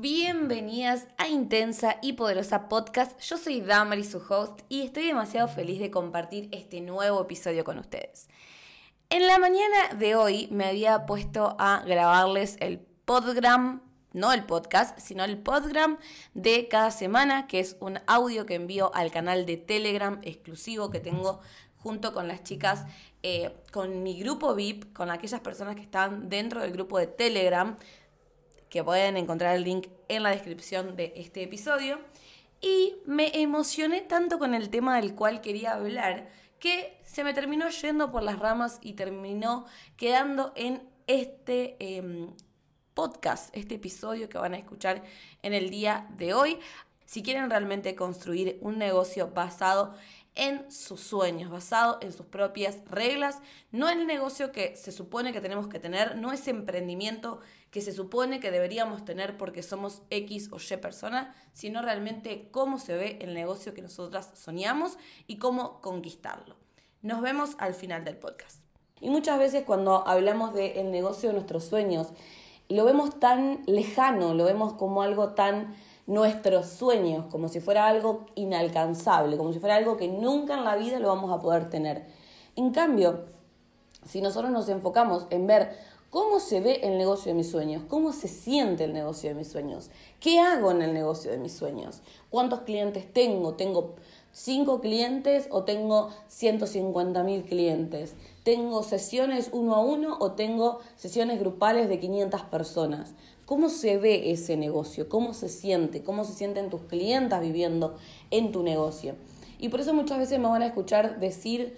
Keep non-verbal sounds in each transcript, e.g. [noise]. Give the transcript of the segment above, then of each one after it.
Bienvenidas a Intensa y Poderosa Podcast. Yo soy Damari, su host, y estoy demasiado feliz de compartir este nuevo episodio con ustedes. En la mañana de hoy me había puesto a grabarles el podgram, no el podcast, sino el podgram de cada semana, que es un audio que envío al canal de Telegram exclusivo que tengo junto con las chicas, eh, con mi grupo VIP, con aquellas personas que están dentro del grupo de Telegram que pueden encontrar el link en la descripción de este episodio. Y me emocioné tanto con el tema del cual quería hablar que se me terminó yendo por las ramas y terminó quedando en este em, podcast, este episodio que van a escuchar en el día de hoy. Si quieren realmente construir un negocio basado en sus sueños, basado en sus propias reglas, no el negocio que se supone que tenemos que tener, no ese emprendimiento que se supone que deberíamos tener porque somos X o Y persona, sino realmente cómo se ve el negocio que nosotras soñamos y cómo conquistarlo. Nos vemos al final del podcast. Y muchas veces cuando hablamos del negocio de nuestros sueños, lo vemos tan lejano, lo vemos como algo tan nuestros sueños, como si fuera algo inalcanzable, como si fuera algo que nunca en la vida lo vamos a poder tener. En cambio, si nosotros nos enfocamos en ver ¿Cómo se ve el negocio de mis sueños? ¿Cómo se siente el negocio de mis sueños? ¿Qué hago en el negocio de mis sueños? ¿Cuántos clientes tengo? ¿Tengo 5 clientes o tengo 150 mil clientes? ¿Tengo sesiones uno a uno o tengo sesiones grupales de 500 personas? ¿Cómo se ve ese negocio? ¿Cómo se siente? ¿Cómo se sienten tus clientes viviendo en tu negocio? Y por eso muchas veces me van a escuchar decir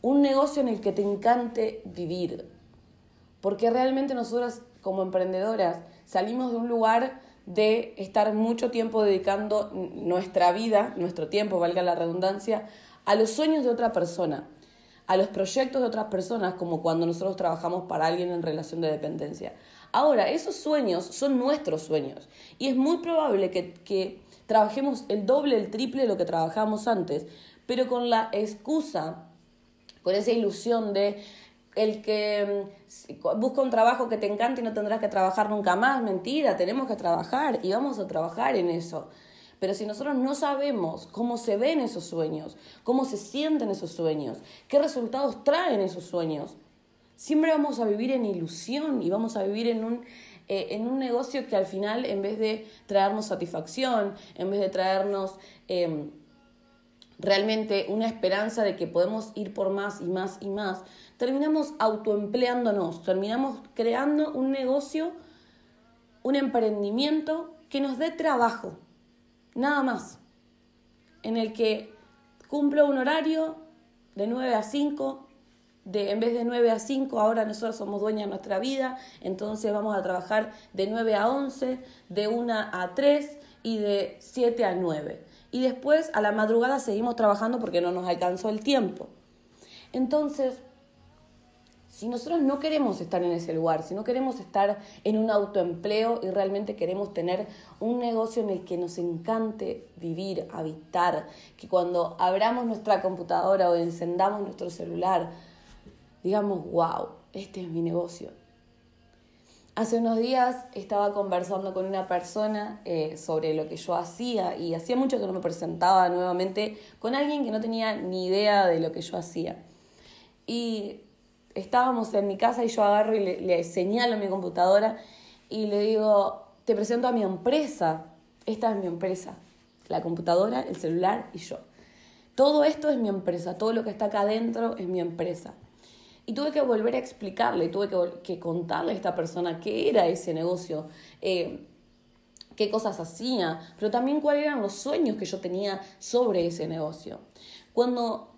un negocio en el que te encante vivir, porque realmente nosotras como emprendedoras salimos de un lugar de estar mucho tiempo dedicando nuestra vida, nuestro tiempo, valga la redundancia, a los sueños de otra persona, a los proyectos de otras personas, como cuando nosotros trabajamos para alguien en relación de dependencia. Ahora, esos sueños son nuestros sueños y es muy probable que, trabajemos el doble, el triple de lo que trabajamos antes, pero con la excusa, con esa ilusión de el que mm, busca un trabajo que te encante y no tendrás que trabajar nunca más, mentira, tenemos que trabajar y vamos a trabajar en eso. Pero si nosotros no sabemos cómo se ven esos sueños, cómo se sienten esos sueños, qué resultados traen esos sueños, siempre vamos a vivir en ilusión y vamos a vivir en un, eh, en un negocio que al final, en vez de traernos satisfacción, en vez de traernos... Em, realmente una esperanza de que podemos ir por más y más y más, terminamos autoempleándonos, terminamos creando un negocio, un emprendimiento que nos dé trabajo, nada más, en el que cumplo un horario de 9 a 5, de, en vez de 9 a 5, ahora nosotros somos dueñas de nuestra vida, entonces vamos a trabajar de 9 a 11, de 1 a 3 y de 7 a 9 y después a la madrugada seguimos trabajando porque no nos alcanzó el tiempo. Entonces, si nosotros no queremos estar en ese lugar, si no queremos estar en un autoempleo y realmente queremos tener un negocio en el que nos encante vivir, habitar, que cuando abramos nuestra computadora o encendamos nuestro celular, digamos, wow, este es mi negocio, Hace unos días estaba conversando con una persona eh, sobre lo que yo hacía y hacía mucho que no me presentaba nuevamente con alguien que no tenía ni idea de lo que yo hacía. Y estábamos en mi casa y yo agarro y le, señalo mi computadora y le digo, te presento a mi empresa, esta es mi empresa, la computadora, el celular y yo. Todo esto es mi empresa, todo lo que está acá adentro es mi empresa. Y tuve que volver a explicarle, tuve que, contarle a esta persona qué era ese negocio, eh, qué cosas hacía, pero también cuáles eran los sueños que yo tenía sobre ese negocio. Cuando,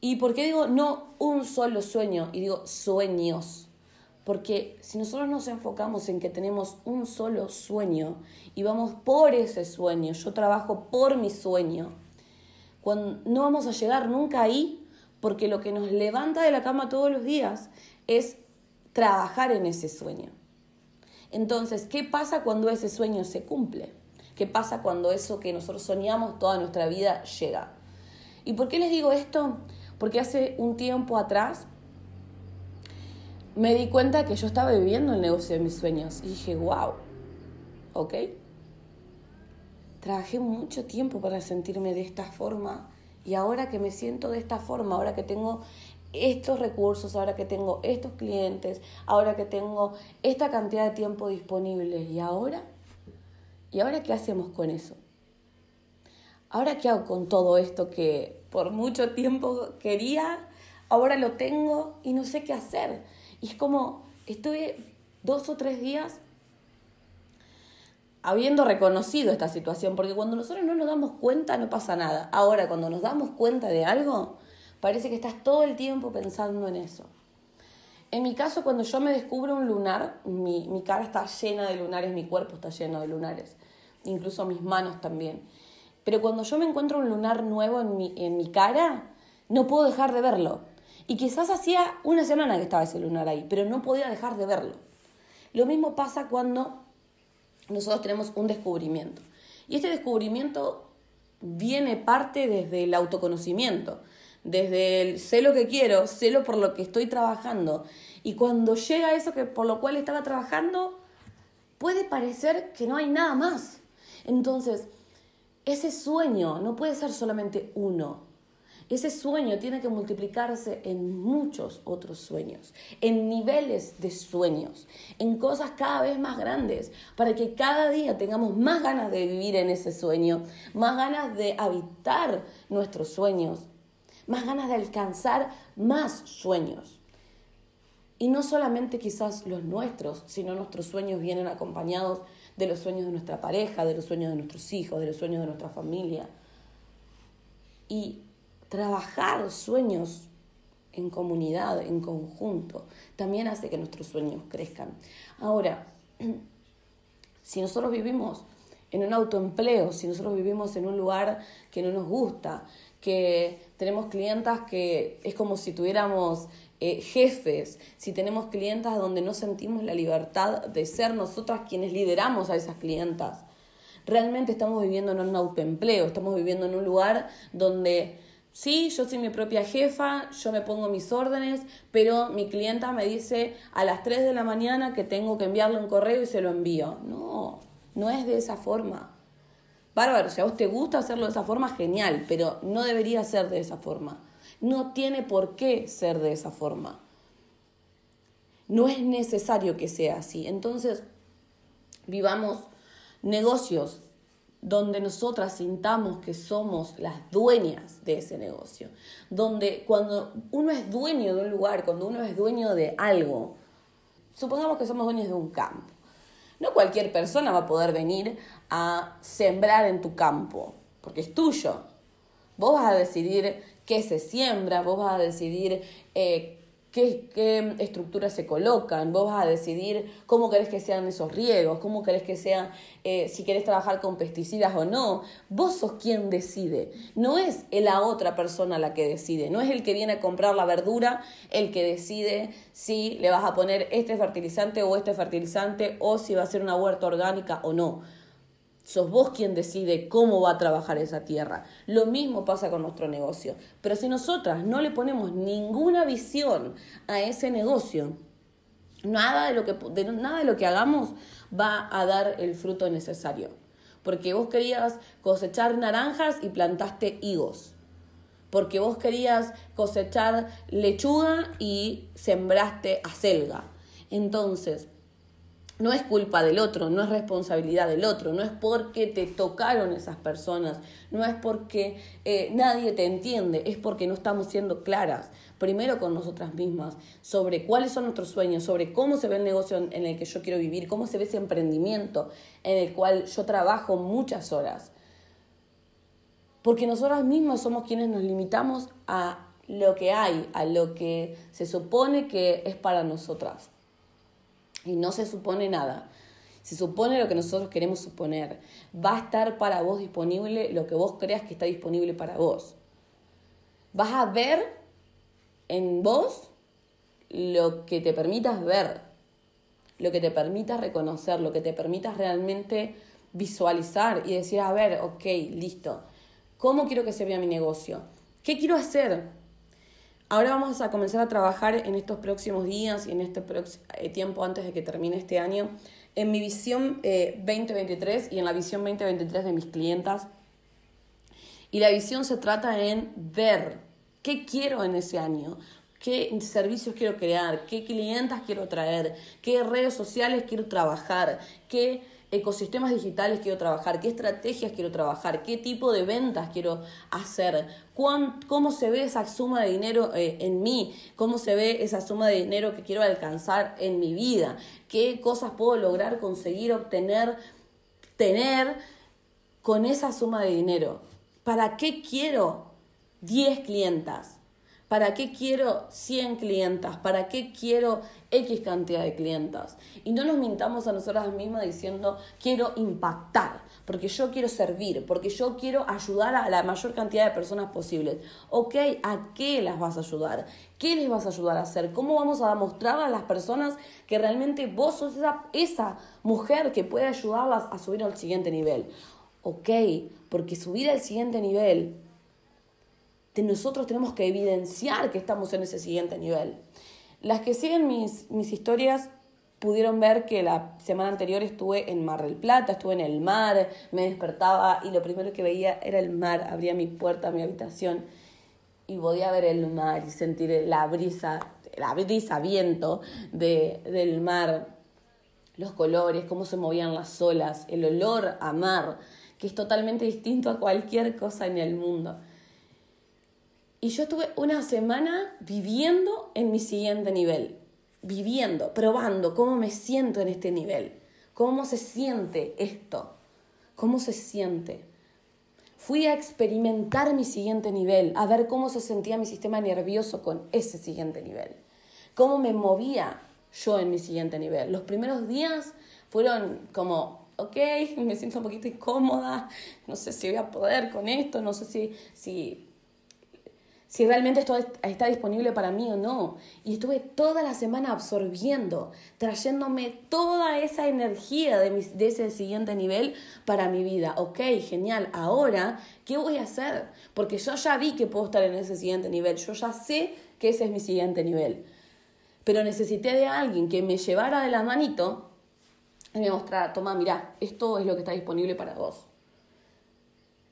¿Y por qué digo no un solo sueño? Y digo sueños. Porque si nosotros nos enfocamos en que tenemos un solo sueño y vamos por ese sueño, yo trabajo por mi sueño, cuando, no vamos a llegar nunca ahí porque lo que nos levanta de la cama todos los días es trabajar en ese sueño. Entonces, ¿qué pasa cuando ese sueño se cumple? ¿Qué pasa cuando eso que nosotros soñamos toda nuestra vida llega? ¿Y por qué les digo esto? Porque hace un tiempo atrás me di cuenta que yo estaba viviendo el negocio de mis sueños y dije, wow, ok, trabajé mucho tiempo para sentirme de esta forma y ahora que me siento de esta forma, ahora que tengo estos recursos, ahora que tengo estos clientes, ahora que tengo esta cantidad de tiempo disponible, ¿y ahora? ¿Y ahora qué hacemos con eso? ¿Ahora qué hago con todo esto que por mucho tiempo quería? Ahora lo tengo y no sé qué hacer. Y es como, estuve dos o tres días habiendo reconocido esta situación, porque cuando nosotros no nos damos cuenta no pasa nada. Ahora, cuando nos damos cuenta de algo, parece que estás todo el tiempo pensando en eso. En mi caso, cuando yo me descubro un lunar, mi, mi cara está llena de lunares, mi cuerpo está lleno de lunares, incluso mis manos también. Pero cuando yo me encuentro un lunar nuevo en mi, en mi cara, no puedo dejar de verlo. Y quizás hacía una semana que estaba ese lunar ahí, pero no podía dejar de verlo. Lo mismo pasa cuando nosotros tenemos un descubrimiento. Y este descubrimiento viene parte desde el autoconocimiento, desde el sé lo que quiero, sé lo por lo que estoy trabajando. Y cuando llega eso que por lo cual estaba trabajando, puede parecer que no hay nada más. Entonces, ese sueño no puede ser solamente uno, ese sueño tiene que multiplicarse en muchos otros sueños, en niveles de sueños, en cosas cada vez más grandes, para que cada día tengamos más ganas de vivir en ese sueño, más ganas de habitar nuestros sueños, más ganas de alcanzar más sueños. Y no solamente quizás los nuestros, sino nuestros sueños vienen acompañados de los sueños de nuestra pareja, de los sueños de nuestros hijos, de los sueños de nuestra familia. Y trabajar sueños en comunidad, en conjunto, también hace que nuestros sueños crezcan. Ahora, [clears throat] si nosotros vivimos en un autoempleo, si nosotros vivimos en un lugar que no nos gusta, que tenemos clientas que es como si tuviéramos eh, jefes, si tenemos clientas donde no sentimos la libertad de ser nosotras quienes lideramos a esas clientas, realmente estamos viviendo en un autoempleo, estamos viviendo en un lugar donde Sí, yo soy mi propia jefa, yo me pongo mis órdenes, pero mi clienta me dice a las 3 de la mañana que tengo que enviarle un correo y se lo envío. No, no es de esa forma. Bárbaro, si a vos te gusta hacerlo de esa forma, genial, pero no debería ser de esa forma. No tiene por qué ser de esa forma. No es necesario que sea así. Entonces, vivamos negocios donde nosotras sintamos que somos las dueñas de ese negocio, donde cuando uno es dueño de un lugar, cuando uno es dueño de algo, supongamos que somos dueños de un campo, no cualquier persona va a poder venir a sembrar en tu campo, porque es tuyo. Vos vas a decidir qué se siembra, vos vas a decidir eh, qué, estructuras se colocan, vos vas a decidir cómo querés que sean esos riegos, cómo querés que sean, eh, si querés trabajar con pesticidas o no. Vos sos quien decide, no es la otra persona la que decide, no es el que viene a comprar la verdura el que decide si le vas a poner este fertilizante o este fertilizante o si va a ser una huerta orgánica o no sos vos quien decide cómo va a trabajar esa tierra. Lo mismo pasa con nuestro negocio. Pero si nosotras no le ponemos ninguna visión a ese negocio, nada de lo que, nada de lo que hagamos va a dar el fruto necesario. Porque vos querías cosechar naranjas y plantaste higos. Porque vos querías cosechar lechuga y sembraste acelga. Entonces, no es culpa del otro, no es responsabilidad del otro, no es porque te tocaron esas personas, no es porque eh, nadie te entiende, es porque no estamos siendo claras, primero con nosotras mismas, sobre cuáles son nuestros sueños, sobre cómo se ve el negocio en el que yo quiero vivir, cómo se ve ese emprendimiento en el cual yo trabajo muchas horas. Porque nosotras mismas somos quienes nos limitamos a lo que hay, a lo que se supone que es para nosotras y no se supone nada. Se supone lo que nosotros queremos suponer. Va a estar para vos disponible lo que vos creas que está disponible para vos. Vas a ver en vos lo que te permitas ver, lo que te permitas reconocer, lo que te permitas realmente visualizar y decir, a ver, ok, listo. ¿Cómo quiero que se vea mi negocio? ¿Qué quiero hacer? Ahora vamos a comenzar a trabajar en estos próximos días y en este eh, tiempo antes de que termine este año en mi visión 2023 eh, y en la visión 2023 de mis clientas. Y la visión se trata en ver qué quiero en ese año, qué servicios quiero crear, qué clientas quiero traer, qué redes sociales quiero trabajar, qué ecosistemas digitales quiero trabajar, qué estrategias quiero trabajar, qué tipo de ventas quiero hacer, cómo se ve esa suma de dinero eh, en mí, cómo se ve esa suma de dinero que quiero alcanzar en mi vida, qué cosas puedo lograr, conseguir, obtener, tener con esa suma de dinero. ¿Para qué quiero 10 clientas? ¿Para qué quiero 100 clientas? ¿Para qué quiero X cantidad de clientas? Y no nos mintamos a nosotras mismas diciendo quiero impactar, porque yo quiero servir, porque yo quiero ayudar a la mayor cantidad de personas posibles. Ok, ¿a qué las vas a ayudar? ¿Qué les vas a ayudar a hacer? ¿Cómo vamos a demostrar a las personas que realmente vos sos esa, esa mujer que puede ayudarlas a subir al siguiente nivel? Ok, porque subir al siguiente nivel nosotros tenemos que evidenciar que estamos en ese siguiente nivel. Las que siguen mis, mis historias pudieron ver que la semana anterior estuve en Mar del Plata, estuve en el mar, me despertaba y lo primero que veía era el mar, abría mi puerta, mi habitación y podía ver el mar y sentir la brisa, la brisa, viento de, del mar, los colores, cómo se movían las olas, el olor a mar, que es totalmente distinto a cualquier cosa en el mundo. Y yo estuve una semana viviendo en mi siguiente nivel, viviendo, probando cómo me siento en este nivel, cómo se siente esto, cómo se siente. Fui a experimentar mi siguiente nivel, a ver cómo se sentía mi sistema nervioso con ese siguiente nivel, cómo me movía yo en mi siguiente nivel. Los primeros días fueron como, ok, [laughs] me siento un poquito incómoda, no sé si voy a poder con esto, no sé si, si si realmente esto está disponible para mí o no. Y estuve toda la semana absorbiendo, trayéndome toda esa energía de, de ese siguiente nivel para mi vida. Ok, genial. Ahora, ¿qué voy a hacer? Porque yo ya vi que puedo estar en ese siguiente nivel. Yo ya sé que ese es mi siguiente nivel. Pero necesité de alguien que me llevara de la manito y me mostrara, toma, mira, esto es lo que está disponible para vos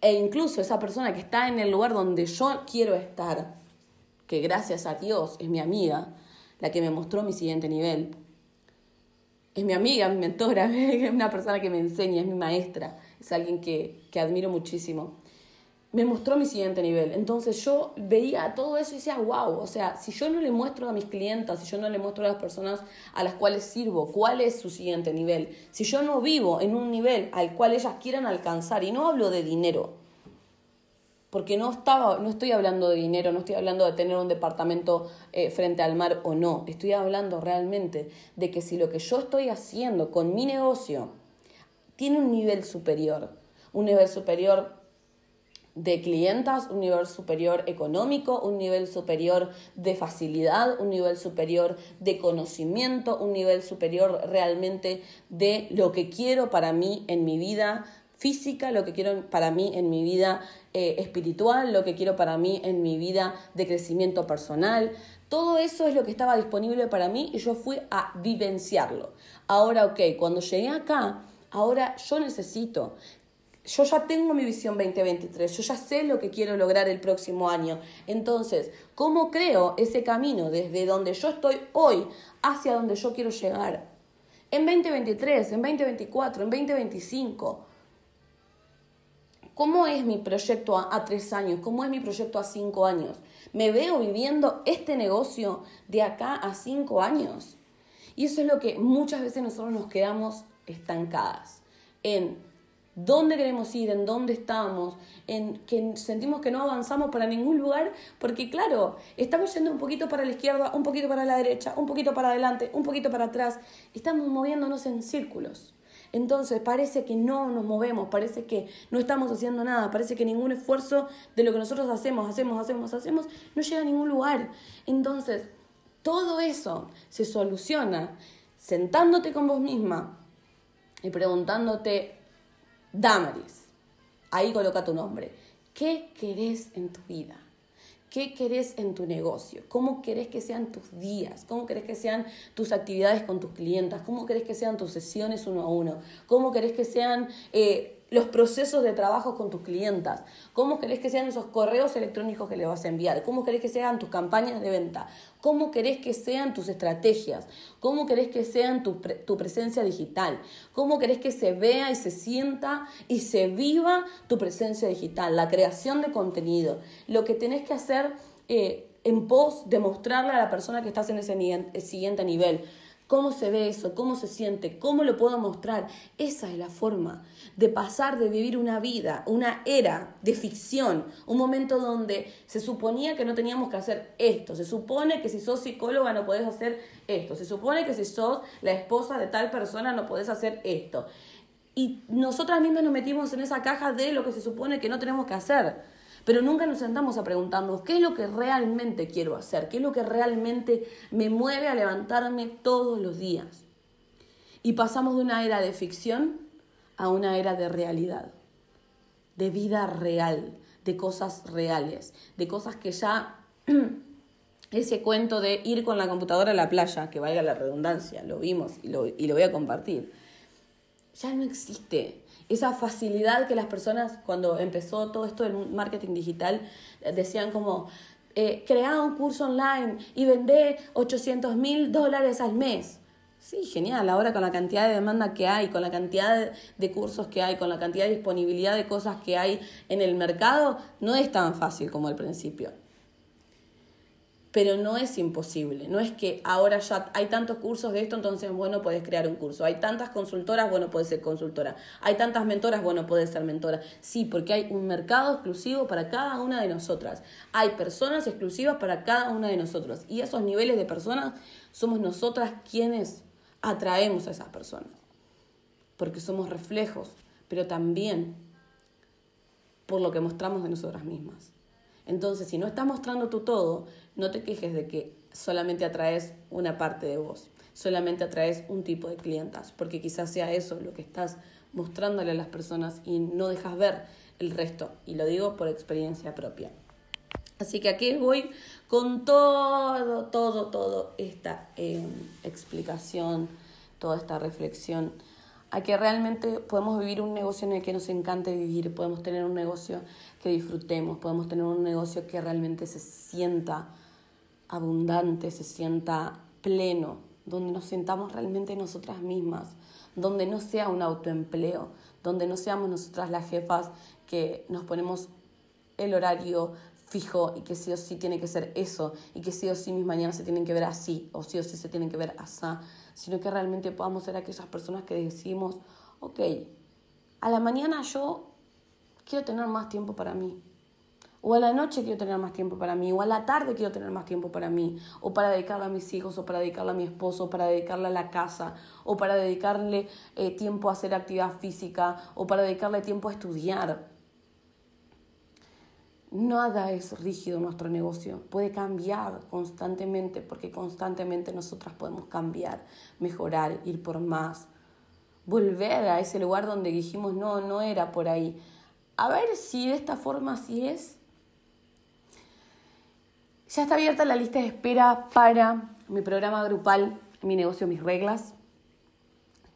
e incluso esa persona que está en el lugar donde yo quiero estar, que gracias a Dios es mi amiga, la que me mostró mi siguiente nivel, es mi amiga, mi mentora, [laughs] es una persona que me enseña, es mi maestra, es alguien que, que admiro muchísimo. Me mostró mi siguiente nivel. Entonces yo veía todo eso y decía, wow, o sea, si yo no le muestro a mis clientas, si yo no le muestro a las personas a las cuales sirvo cuál es su siguiente nivel, si yo no vivo en un nivel al cual ellas quieran alcanzar, y no hablo de dinero, porque no, estaba, no estoy hablando de dinero, no estoy hablando de tener un departamento eh, frente al mar o no, estoy hablando realmente de que si lo que yo estoy haciendo con mi negocio tiene un nivel superior, un nivel superior de clientas, un nivel superior económico, un nivel superior de facilidad, un nivel superior de conocimiento, un nivel superior realmente de lo que quiero para mí en mi vida física, lo que quiero para mí en mi vida eh, espiritual, lo que quiero para mí en mi vida de crecimiento personal. Todo eso es lo que estaba disponible para mí y yo fui a vivenciarlo. Ahora, ok, cuando llegué acá, ahora yo necesito yo ya tengo mi visión 2023, yo ya sé lo que quiero lograr el próximo año. Entonces, ¿cómo creo ese camino desde donde yo estoy hoy hacia donde yo quiero llegar? En 2023, en 2024, en 2025. ¿Cómo es mi proyecto a, tres años? ¿Cómo es mi proyecto a cinco años? ¿Me veo viviendo este negocio de acá a cinco años? Y eso es lo que muchas veces nosotros nos quedamos estancadas en dónde queremos ir, en dónde estamos, en que sentimos que no avanzamos para ningún lugar, porque claro, estamos yendo un poquito para la izquierda, un poquito para la derecha, un poquito para adelante, un poquito para atrás, estamos moviéndonos en círculos. Entonces parece que no nos movemos, parece que no estamos haciendo nada, parece que ningún esfuerzo de lo que nosotros hacemos, hacemos, hacemos, hacemos, no llega a ningún lugar. Entonces, todo eso se soluciona sentándote con vos misma y preguntándote, Damaris, ahí coloca tu nombre, ¿qué querés en tu vida? ¿Qué querés en tu negocio? ¿Cómo querés que sean tus días? ¿Cómo querés que sean tus actividades con tus clientas? ¿Cómo querés que sean tus sesiones uno a uno? ¿Cómo querés que sean eh, los procesos de trabajo con tus clientas, cómo querés que sean esos correos electrónicos que le vas a enviar, cómo querés que sean tus campañas de venta, cómo querés que sean tus estrategias, cómo querés que sean tu, tu presencia digital, cómo querés que se vea y se sienta y se viva tu presencia digital, la creación de contenido, lo que tenés que hacer eh, en pos de mostrarle a la persona que estás en ese siguiente nivel ¿Cómo se ve eso? ¿Cómo se siente? ¿Cómo lo puedo mostrar? Esa es la forma de pasar de vivir una vida, una era de ficción, un momento donde se suponía que no teníamos que hacer esto, se supone que si sos psicóloga no podés hacer esto, se supone que si sos la esposa de tal persona no podés hacer esto. Y nosotras mismas nos metimos en esa caja de lo que se supone que no tenemos que hacer pero nunca nos sentamos a preguntarnos qué es lo que realmente quiero hacer, qué es lo que realmente me mueve a levantarme todos los días. Y pasamos de una era de ficción a una era de realidad, de vida real, de cosas reales, de cosas que ya [clears throat] ese cuento de ir con la computadora a la playa, que valga la redundancia, lo vimos y lo, y lo voy a compartir, ya no existe esa facilidad que las personas, cuando empezó todo esto del marketing digital, decían como, eh, crea un curso online y vende 800 mil dólares al mes. Sí, genial. Ahora con la cantidad de demanda que hay, con la cantidad de cursos que hay, con la cantidad de disponibilidad de cosas que hay en el mercado, no es tan fácil como al principio pero no es imposible. No es que ahora ya hay tantos cursos de esto, entonces, bueno, puedes crear un curso. Hay tantas consultoras, bueno, puedes ser consultora. Hay tantas mentoras, bueno, puedes ser mentora. Sí, porque hay un mercado exclusivo para cada una de nosotras. Hay personas exclusivas para cada una de nosotros. Y esos niveles de personas somos nosotras quienes atraemos a esas personas. Porque somos reflejos, pero también por lo que mostramos de nosotras mismas. Entonces, si no estás mostrando tú todo, no te quejes de que solamente atraes una parte de vos, solamente atraes un tipo de clientas, porque quizás sea eso lo que estás mostrándole a las personas y no dejas ver el resto. Y lo digo por experiencia propia. Así que aquí voy con todo, todo, todo esta em, explicación, toda esta reflexión a que realmente podemos vivir un negocio en el que nos encante vivir, podemos tener un negocio que disfrutemos, podemos tener un negocio que realmente se sienta abundante, se sienta pleno, donde nos sentamos realmente nosotras mismas, donde no sea un autoempleo, donde no seamos nosotras las jefas que nos ponemos el horario fijo y que sí o sí tiene que ser eso y que sí o sí mis mañanas se tienen que ver así o sí o sí se tienen que ver así sino que realmente podamos ser aquellas personas que decimos, ok, a la mañana yo quiero tener más tiempo para mí, o a la noche quiero tener más tiempo para mí, o a la tarde quiero tener más tiempo para mí, o para dedicarle a mis hijos, o para dedicarle a mi esposo, o para dedicarle a la casa, o para dedicarle eh, tiempo a hacer actividad física, o para dedicarle tiempo a estudiar. Nada es rígido en nuestro negocio, puede cambiar constantemente porque constantemente nosotras podemos cambiar, mejorar, ir por más, volver a ese lugar donde dijimos no, no era por ahí. A ver si de esta forma sí es. Ya está abierta la lista de espera para mi programa grupal Mi negocio, mis reglas,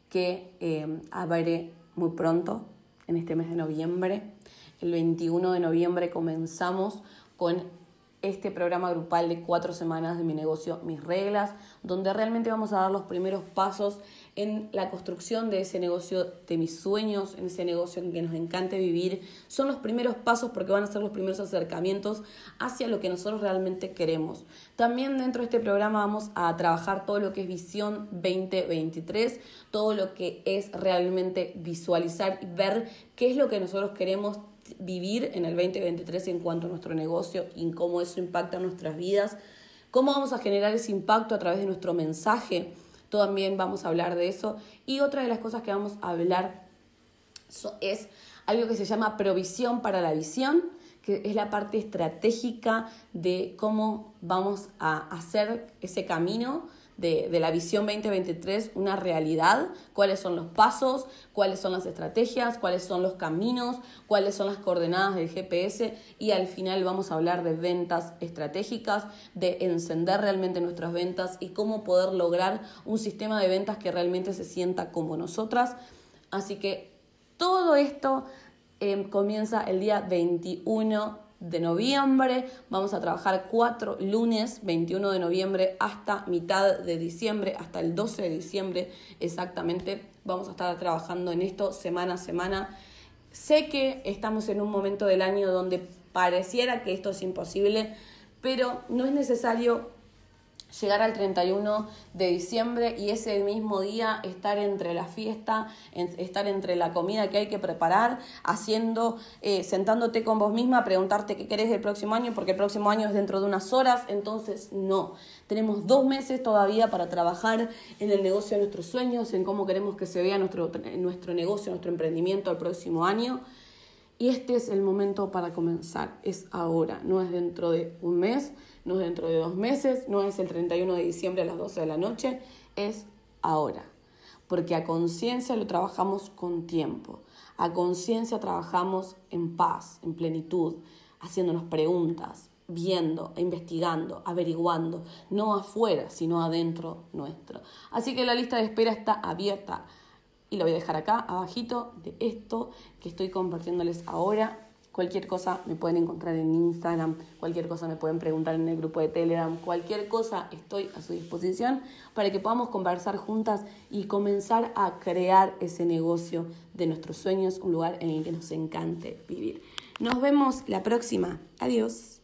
que eh, muy pronto, en este mes de noviembre. El 21 de noviembre comenzamos con este programa grupal de cuatro semanas de mi negocio, mis reglas, donde realmente vamos a dar los primeros pasos en la construcción de ese negocio de mis sueños, en ese negocio en que nos encante vivir. Son los primeros pasos porque van a ser los primeros acercamientos hacia lo que nosotros realmente queremos. También dentro de este programa vamos a trabajar todo lo que es visión 2023, todo lo que es realmente visualizar y ver qué es lo que nosotros queremos vivir en el 2023 en cuanto a nuestro negocio y cómo eso impacta en nuestras vidas, cómo vamos a generar ese impacto a través de nuestro mensaje, también vamos a hablar de eso. Y otra de las cosas que vamos a hablar es algo que se llama provisión para la visión, que es la parte estratégica de cómo vamos a hacer ese camino de, la visión 2023 una realidad, cuáles son los pasos, cuáles son las estrategias, cuáles son los caminos, cuáles son las coordenadas del GPS y al final vamos a hablar de ventas estratégicas, de encender realmente nuestras ventas y cómo poder lograr un sistema de ventas que realmente se sienta como nosotras. Así que todo esto em, comienza el día 21 de noviembre. Vamos a trabajar cuatro lunes, 21 de noviembre hasta mitad de diciembre, hasta el 12 de diciembre exactamente. Vamos a estar trabajando en esto semana a semana. Sé que estamos en un momento del año donde pareciera que esto es imposible, pero no es necesario llegar al 31 de diciembre y ese mismo día estar entre la fiesta, estar entre la comida que hay que preparar, haciendo, eh, sentándote con vos misma, preguntarte qué querés del próximo año, porque el próximo año es dentro de unas horas, entonces no. Tenemos dos meses todavía para trabajar en el negocio de nuestros sueños, en cómo queremos que se vea nuestro, nuestro negocio, nuestro emprendimiento el próximo año. Y este es el momento para comenzar, es ahora, no es dentro de un mes, no es dentro de dos meses, no es el 31 de diciembre a las 12 de la noche, es ahora. Porque a conciencia lo trabajamos con tiempo, a conciencia trabajamos en paz, en plenitud, haciéndonos preguntas, viendo, investigando, averiguando, no afuera, sino adentro nuestro. Así que la lista de espera está abierta y lo voy a dejar acá abajito de esto que estoy compartiéndoles ahora. Cualquier cosa me pueden encontrar en Instagram, cualquier cosa me pueden preguntar en el grupo de Telegram, cualquier cosa estoy a su disposición para que podamos conversar juntas y comenzar a crear ese negocio de nuestros sueños, un lugar en el que nos encante vivir. Nos vemos la próxima. Adiós.